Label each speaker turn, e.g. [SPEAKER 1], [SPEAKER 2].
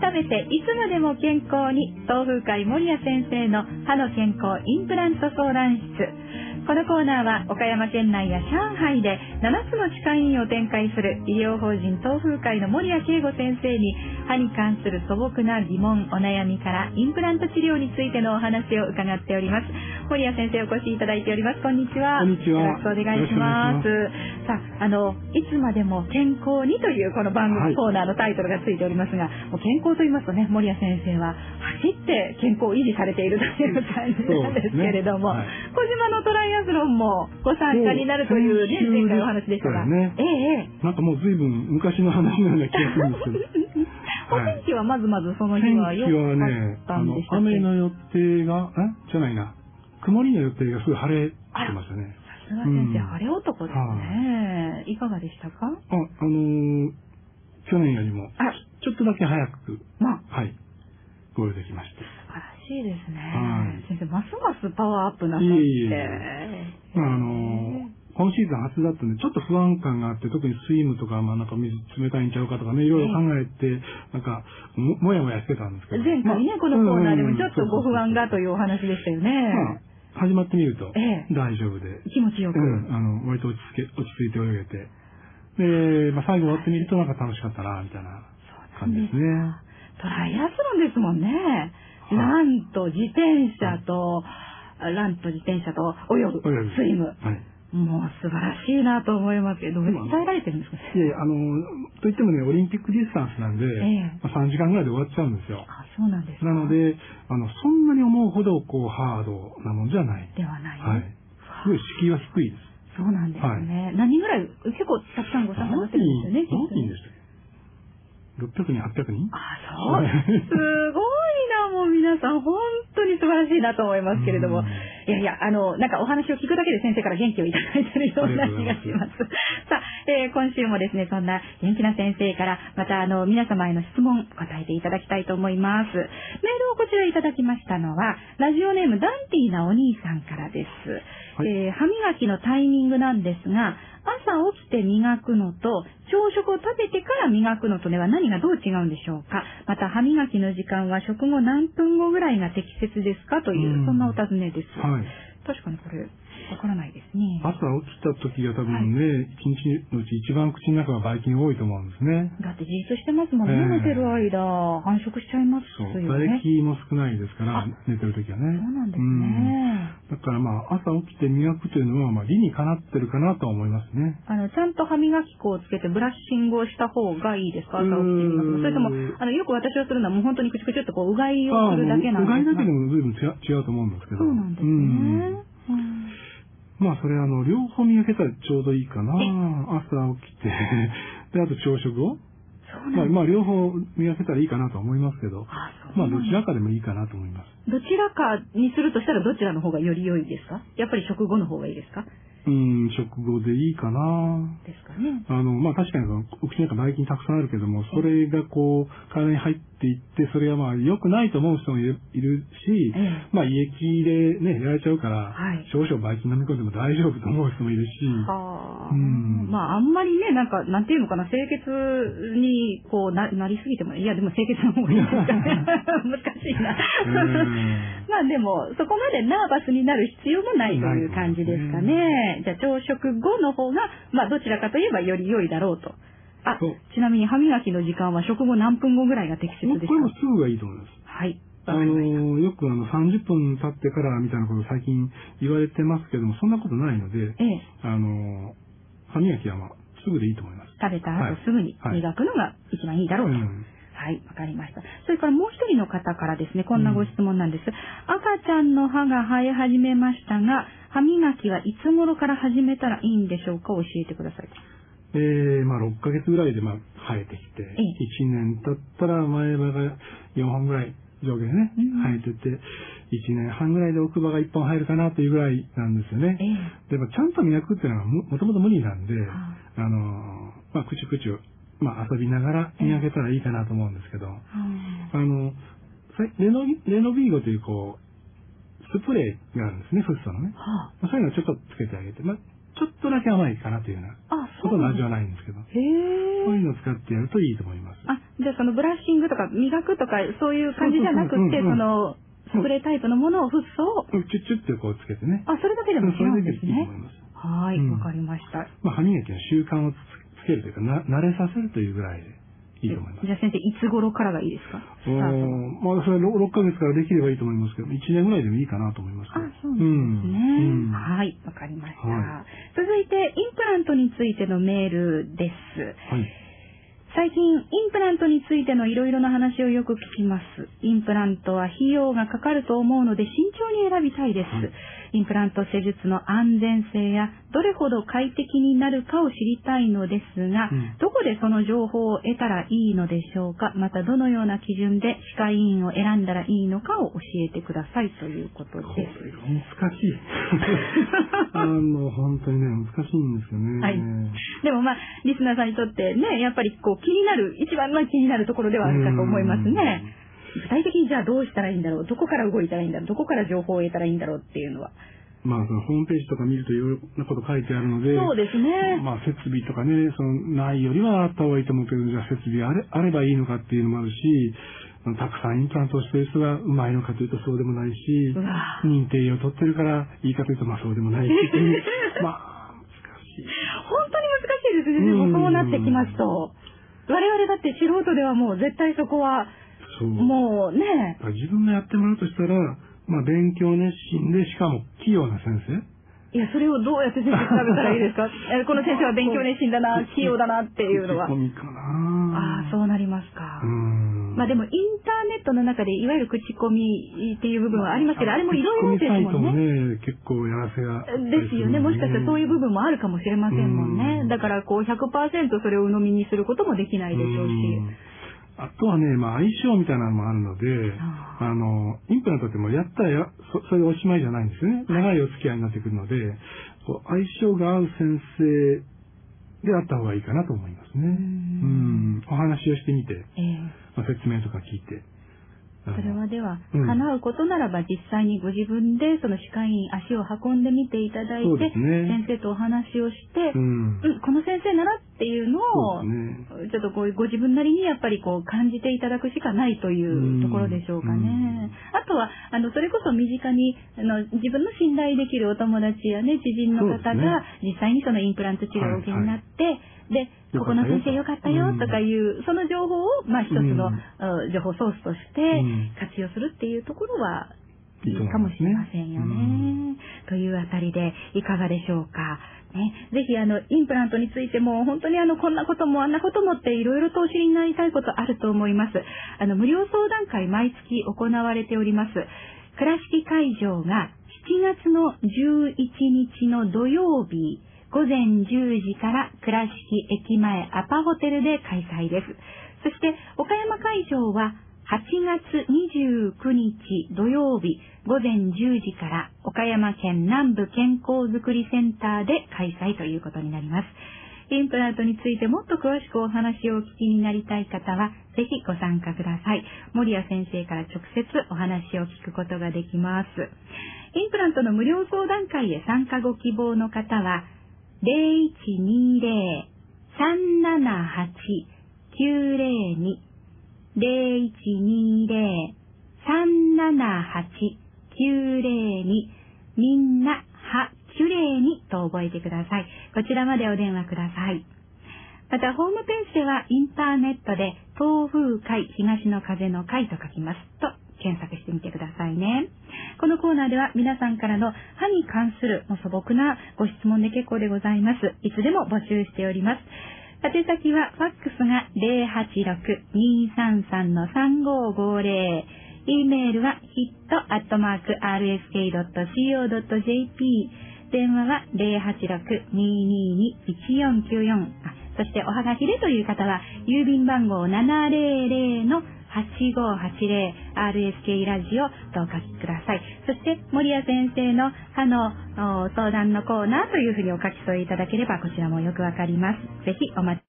[SPEAKER 1] 食べていつまでも健康に東風会守谷先生の歯の健康インプラント相談室。このコーナーは岡山県内や上海で7つの歯科医院を展開する医療法人東風会の森谷慶吾先生に歯に関する素朴な疑問お悩みからインプラント治療についてのお話を伺っております。森谷先生お越しいただいております。こんにちは。
[SPEAKER 2] こんにちは。
[SPEAKER 1] よろしくお願いします。さああのいつまでも健康にというこの番組、コーナーのタイトルがついておりますがもう健康と言いますとね森谷先生は走って健康を維持されているという感じなんですけれども、ね。はい、小島のトライアスロンもご参加になるというね、前回お話でしたが。
[SPEAKER 2] ね、ええ。なんかもう随分昔の話のような気がするんですけど。
[SPEAKER 1] お天気はまずまずその日は良かったんでした
[SPEAKER 2] っけ、ね、雨の予定が、え？じゃないな。曇りの予定がすごい晴れてましたね。
[SPEAKER 1] さすが先生、晴れ男ですね。いかがでしたか？あ、
[SPEAKER 2] あのー、去年よりも、ちょっとだけ早く、まあ、はい、ゴールできました。
[SPEAKER 1] しいですね。はい、先生、ますますパワーアップなさって。い
[SPEAKER 2] あ、あの今シーズン初だったんで、ちょっと不安感があって、特にスイムとか、まあなんか水冷たいんちゃうかとかね、いろいろ考えて、なんかも、もやもやしてたんですけど。
[SPEAKER 1] 前回ね、まあ、このコーナーでもちょっとご不安がというお話でしたよね。
[SPEAKER 2] まあ、始まってみると、大丈夫で。
[SPEAKER 1] 気持ちよく。
[SPEAKER 2] うん、あの、割と落ち着け、落ち着いて泳げて。で、まあ最後終わってみるとなんか楽しかったな、みたいな感じですね。
[SPEAKER 1] トライアスロンですもんね。ランと自転車と、ランと自転車と泳ぐ、スイム。はいもう素晴らしいなと思いますけど、鍛えられてるんですか？
[SPEAKER 2] いやあの、といってもね、オリンピックディスタンスなんで、えー、まあ、3時間ぐらいで終わっちゃうんですよ。
[SPEAKER 1] あ、そうなんです
[SPEAKER 2] なので、あの、そんなに思うほど、こう、ハードなもんじゃない。
[SPEAKER 1] ではない。
[SPEAKER 2] はい。すごい敷居は低いです。
[SPEAKER 1] そうなんですね。はい、何人ぐらい、結構たくさんご参加なってるんですよね。
[SPEAKER 2] 何人でしたっけ ?600 人、800人
[SPEAKER 1] あ、そう。すごい皆さん本当に素晴らしいなと思いますけれども、いやいや、あの、なんかお話を聞くだけで先生から元気をいただいているような気がします。さあ、えー、今週もですね、そんな元気な先生から、またあの、皆様への質問答えていただきたいと思います。メールをこちらいただきましたのは、ラジオネームダンティーなお兄さんからです。はい、えー、歯磨きのタイミングなんですが、朝起きて磨くのと、朝食を食べてから磨くのとでは何がどう違うんでしょうか？また歯磨きの時間は食後何分後ぐらいが適切ですか？という、そんなお尋ねです。はい、確かにこれ、わからないですね。
[SPEAKER 2] 朝起きた時が多分ね、一、日のうち一番口の中がばい菌多いと思うんですね。
[SPEAKER 1] だって自立してますもんね、えー、寝てる間、繁殖しちゃいますよね。
[SPEAKER 2] 唾液も少ないですから、寝てる時はね。
[SPEAKER 1] そうなんですね。
[SPEAKER 2] だからまあ、朝起きて磨くというのは、まあ、理にかなってるかなと思いますね。
[SPEAKER 1] あの、ちゃんと歯磨き粉をつけてブラッシングをした方がいいですか？朝起きて磨くそれとも、あの、よく私をするのはもう本当にくちくちっとこう、うがいをするだけなんですかうがい
[SPEAKER 2] だけでも随分違うと思うんですけど。
[SPEAKER 1] そうなんですね。うん
[SPEAKER 2] まあ、それあの、両方磨けたらちょうどいいかな。朝起きて。で、あと朝食を。まあ、まあ、両方磨けたらいいかなと思いますけど、あまあ、どちらかでもいいかなと思います。
[SPEAKER 1] どちらかにするとしたらどちらの方がより良いですか？やっぱり食後の方がいいですか？
[SPEAKER 2] うん、食後でいいかな。
[SPEAKER 1] ですかね。
[SPEAKER 2] あの、まあ確かにお口の中ばい菌たくさんあるけども、それがこう、体に入っていって、それがまあ良くないと思う人もいるし、ええ、まあ胃液でね、やられちゃうから、はい、少々ばい菌飲み込んでも大丈夫と思う人もいるし。
[SPEAKER 1] はあ、うん、まああんまりね、なんか、なんていうのかな、清潔にこうななりすぎても、いやでも清潔の方がいいですかね。難しいな。まあでも、そこまでナーバスになる必要もないという感じですかね。じゃあ朝食後の方が、まあどちらかといえばより良いだろうと。あ、ちなみに歯磨きの時間は食後何分後ぐらいが適切ですか？
[SPEAKER 2] これもすぐがいいと思います。
[SPEAKER 1] はい。
[SPEAKER 2] あの、よくあの30分経ってからみたいなこと最近言われてますけども、そんなことないので、ええ、あの、歯磨きはまあ、すぐでいいと思います。
[SPEAKER 1] 食べた後すぐに磨くのが一番いいだろうと。はいうんはい、わかりました。それからもう一人の方からですね、こんなご質問なんです。うん、赤ちゃんの歯が生え始めましたが、歯磨きはいつ頃から始めたらいいんでしょうか？教えてください。
[SPEAKER 2] えー、まあ6ヶ月ぐらいでまあ生えてきて、ええ、1年経ったら前歯が4本ぐらい上下でね、うん、生えてて、1年半ぐらいで奥歯が1本入るかなというぐらいなんですよね。えでもちゃんと磨くっていうのはももともと無理なんで、あの、まあ、くちゅくちゅまあ、遊びながら磨けたらいいかなと思うんですけど、あの、レノレノビーゴというこう、スプレーがあるんですね、フッ素のね。はあ、そういうのをちょっとつけてあげて、まあ、ちちょっとだけ甘いかなというような、
[SPEAKER 1] あ、
[SPEAKER 2] ほとんど味はないんですけど。そういうのを使ってやるといいと思います。
[SPEAKER 1] あ、じゃあそのブラッシングとか磨くとかそういう感じじゃなくて、
[SPEAKER 2] そ
[SPEAKER 1] のスプレータイプのものをフッ素を、
[SPEAKER 2] チュッチュッってこうつけてね。
[SPEAKER 1] あ、それだけでも違うんですね
[SPEAKER 2] それだけでいいと思い。ます。
[SPEAKER 1] はい、
[SPEAKER 2] うん
[SPEAKER 1] わかりました。
[SPEAKER 2] まあ、歯磨きの習慣をけるというか、な慣れさせるというぐらいでいいと思います
[SPEAKER 1] じ。ゃあ先生、いつ頃からがいいですか？スタ
[SPEAKER 2] まあ、それは 6, ヶ月からできればいいと思いますけど、1年ぐらいでもいいかなと思います。
[SPEAKER 1] あ、そうですね。
[SPEAKER 2] うん
[SPEAKER 1] はい、わかりました。
[SPEAKER 2] は
[SPEAKER 1] 続いて、インプラントについてのメールです。
[SPEAKER 2] はい。
[SPEAKER 1] 最近、インプラントについてのいろいろな話をよく聞きます。インプラントは費用がかかると思うので慎重に選びたいです。
[SPEAKER 2] はい
[SPEAKER 1] インプラント施術の安全性やどれほど快適になるかを知りたいのですが、
[SPEAKER 2] うん
[SPEAKER 1] どこでその情報を得たらいいのでしょうか？またどのような基準で歯科医院を選んだらいいのかを教えてくださいということです。
[SPEAKER 2] が難しい。あの、本当にね、難しいんですよね。
[SPEAKER 1] はいでもまあ、リスナーさんにとってね、やっぱりこう気になる、一番まあ気になるところではあるかと思いますね。具体的にじゃあどうしたらいいんだろう、どこから動いたらいいんだろう、どこから情報を得たらいいんだろうっていうのは。
[SPEAKER 2] まあ、そのホームページとか見るといろいろなこと書いてあるので、
[SPEAKER 1] そうですね。
[SPEAKER 2] まあ、設備とかね、その、ないよりはあった方がいいと思うけど、じゃあ設備あれあればいいのかっていうのもあるし、たくさんインプラントをしてる人がうまいのかというとそうでもないし認定を取ってるからいいかというとまあそうでもないしっていう、まあ、難しい。
[SPEAKER 1] 本当に難しいですね、
[SPEAKER 2] うん
[SPEAKER 1] そうなってきますと。我々だって素人ではもう絶対そこは、
[SPEAKER 2] そう。
[SPEAKER 1] もうね、
[SPEAKER 2] 自分がやってもらうとしたら、まあ、勉強熱心で、しかも器用な先生。
[SPEAKER 1] いや、それをどうやって先生調べたらいいですか？えこの先生は勉強熱心だな、器用だなっていうのは
[SPEAKER 2] 口。コミかな
[SPEAKER 1] ああ、そうなりますか。
[SPEAKER 2] うん。
[SPEAKER 1] まあでもインターネットの中でいわゆる口コミっていう部分はありますけど、あれもいろいろです
[SPEAKER 2] も
[SPEAKER 1] もんね。
[SPEAKER 2] ね、結構やらせがあったりる
[SPEAKER 1] ですよね。もしかしたらそういう部分もあるかもしれませんもんね
[SPEAKER 2] う。ん
[SPEAKER 1] だからこう100%それを鵜呑みにすることもできないでしょうし。
[SPEAKER 2] うんあとはね、まあ相性みたいなのもあるので、
[SPEAKER 1] あ
[SPEAKER 2] あの、インプラントってもうやったらやそそれでおしまいじゃないんですよね。長いお付き合いになってくるので、こう相性が合う先生であった方がいいかなと思いますね。
[SPEAKER 1] う
[SPEAKER 2] うんん。お話をしてみて、
[SPEAKER 1] ええ
[SPEAKER 2] まあ、説明とか聞いて。
[SPEAKER 1] それはでは、
[SPEAKER 2] うん
[SPEAKER 1] 叶うことならば実際にご自分でその歯科医院足を運んでみていただいて、
[SPEAKER 2] ね
[SPEAKER 1] 先生とお話をして、
[SPEAKER 2] うん。
[SPEAKER 1] うん、この先生ならっていうのを、
[SPEAKER 2] ね。
[SPEAKER 1] ちょっとこうご自分なりにやっぱりこう感じていただくしかないというところでしょうかね。あとは、あの、それこそ身近に、あの、自分の信頼できるお友達やね、知人の方が実際にそのインプラント治療をお受けになって、で、ここの先生よかったよとかいう、その情報を、まあ一つの、うん。情報ソースとして
[SPEAKER 2] うん。
[SPEAKER 1] 活用するっていうところは、い
[SPEAKER 2] い
[SPEAKER 1] かもしれ
[SPEAKER 2] ま
[SPEAKER 1] せんよね。
[SPEAKER 2] うん
[SPEAKER 1] というあたりでいかがでしょうか。ね、ぜひあの、インプラントについても本当にあの、こんなこともあんなこともっていろいろとお知りになりたいことあると思います。あの、無料相談会毎月行われております。倉敷会場が7月の11日の土曜日、午前10時から倉敷駅前アパホテルで開催です。そして、岡山会場は8月29日土曜日午前10時から岡山県南部健康づくりセンターで開催ということになります。インプラントについてもっと詳しくお話をお聞きになりたい方は、ぜひご参加ください。森谷先生から直接お話を聞くことができます。インプラントの無料相談会へ参加ご希望の方は、0120-378-902 0120-378-902みんな、は、きゅれいにと覚えてください。こちらまでお電話ください。また、ホームページではインターネットで、東風会、東の風の会と書きますと、検索してみてくださいね。このコーナーでは皆さんからの歯に関する素朴なご質問で結構でございます。いつでも募集しております。宛先はファックスが086-233-3550。e メールは hit.rsk.co.jp。電話は086-222-1494。そしておはがきでという方は、郵便番号700の 8580RSK ラジオとお書きください。そして、森谷先生の歯の相談のコーナーというふうにお書き添えいただければ、こちらもよくわかります。ぜひお待ち